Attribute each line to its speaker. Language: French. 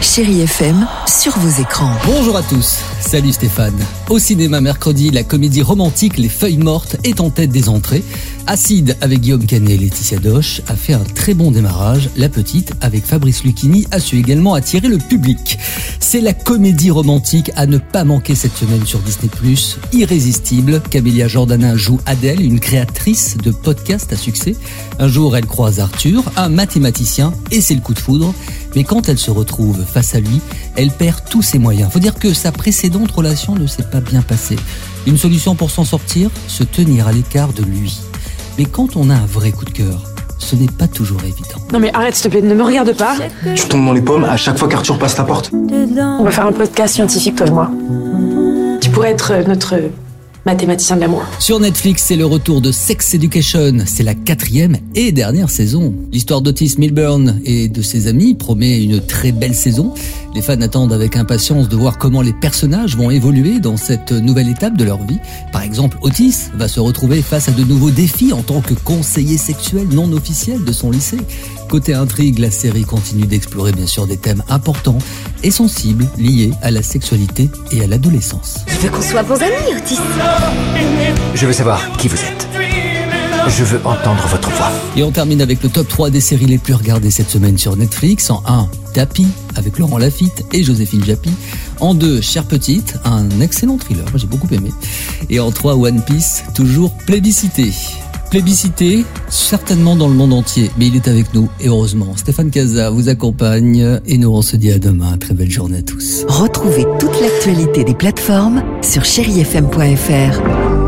Speaker 1: Chérie FM sur vos écrans.
Speaker 2: Bonjour à tous, salut Stéphane. Au cinéma mercredi, la comédie romantique Les Feuilles Mortes est en tête des entrées. Acide avec Guillaume Canet et Laetitia Doche a fait un très bon démarrage. La petite avec Fabrice Lucchini a su également attirer le public. C'est la comédie romantique à ne pas manquer cette semaine sur Disney+. Irrésistible, Camélia Jordana joue Adèle, une créatrice de podcasts à succès. Un jour, elle croise Arthur, un mathématicien, et c'est le coup de foudre. Mais quand elle se retrouve face à lui, elle perd tous ses moyens. Faut dire que sa précédente relation ne s'est pas bien passée. Une solution pour s'en sortir Se tenir à l'écart de lui. Mais quand on a un vrai coup de cœur, ce n'est pas toujours évident.
Speaker 3: Non mais arrête s'il te plaît, ne me regarde pas.
Speaker 4: Tu tombes dans les pommes à chaque fois qu'Arthur passe la porte.
Speaker 3: On va faire un podcast scientifique toi et moi. Tu pourrais être euh, notre mathématicien de l'amour.
Speaker 2: Sur Netflix, c'est le retour de Sex Education. C'est la quatrième et dernière saison. L'histoire d'Otis Milburn et de ses amis promet une très belle saison. Les fans attendent avec impatience de voir comment les personnages vont évoluer dans cette nouvelle étape de leur vie. Par exemple, Otis va se retrouver face à de nouveaux défis en tant que conseiller sexuel non officiel de son lycée. Côté intrigue, la série continue d'explorer bien sûr des thèmes importants et sensibles liés à la sexualité et à l'adolescence.
Speaker 5: Je veux qu'on soit bons amis, Otis.
Speaker 4: Je veux savoir qui vous êtes. Je veux entendre votre voix.
Speaker 2: Et on termine avec le top 3 des séries les plus regardées cette semaine sur Netflix. En 1, Tapi, avec Laurent Lafitte et Joséphine Japy. En 2, Chère Petite, un excellent thriller, moi j'ai beaucoup aimé. Et en 3, One Piece, toujours plébiscité. Plébiscité, certainement dans le monde entier, mais il est avec nous, et heureusement. Stéphane Casa vous accompagne, et nous on se dit à demain. Très belle journée à tous.
Speaker 1: Retrouvez toute l'actualité des plateformes sur chérifm.fr.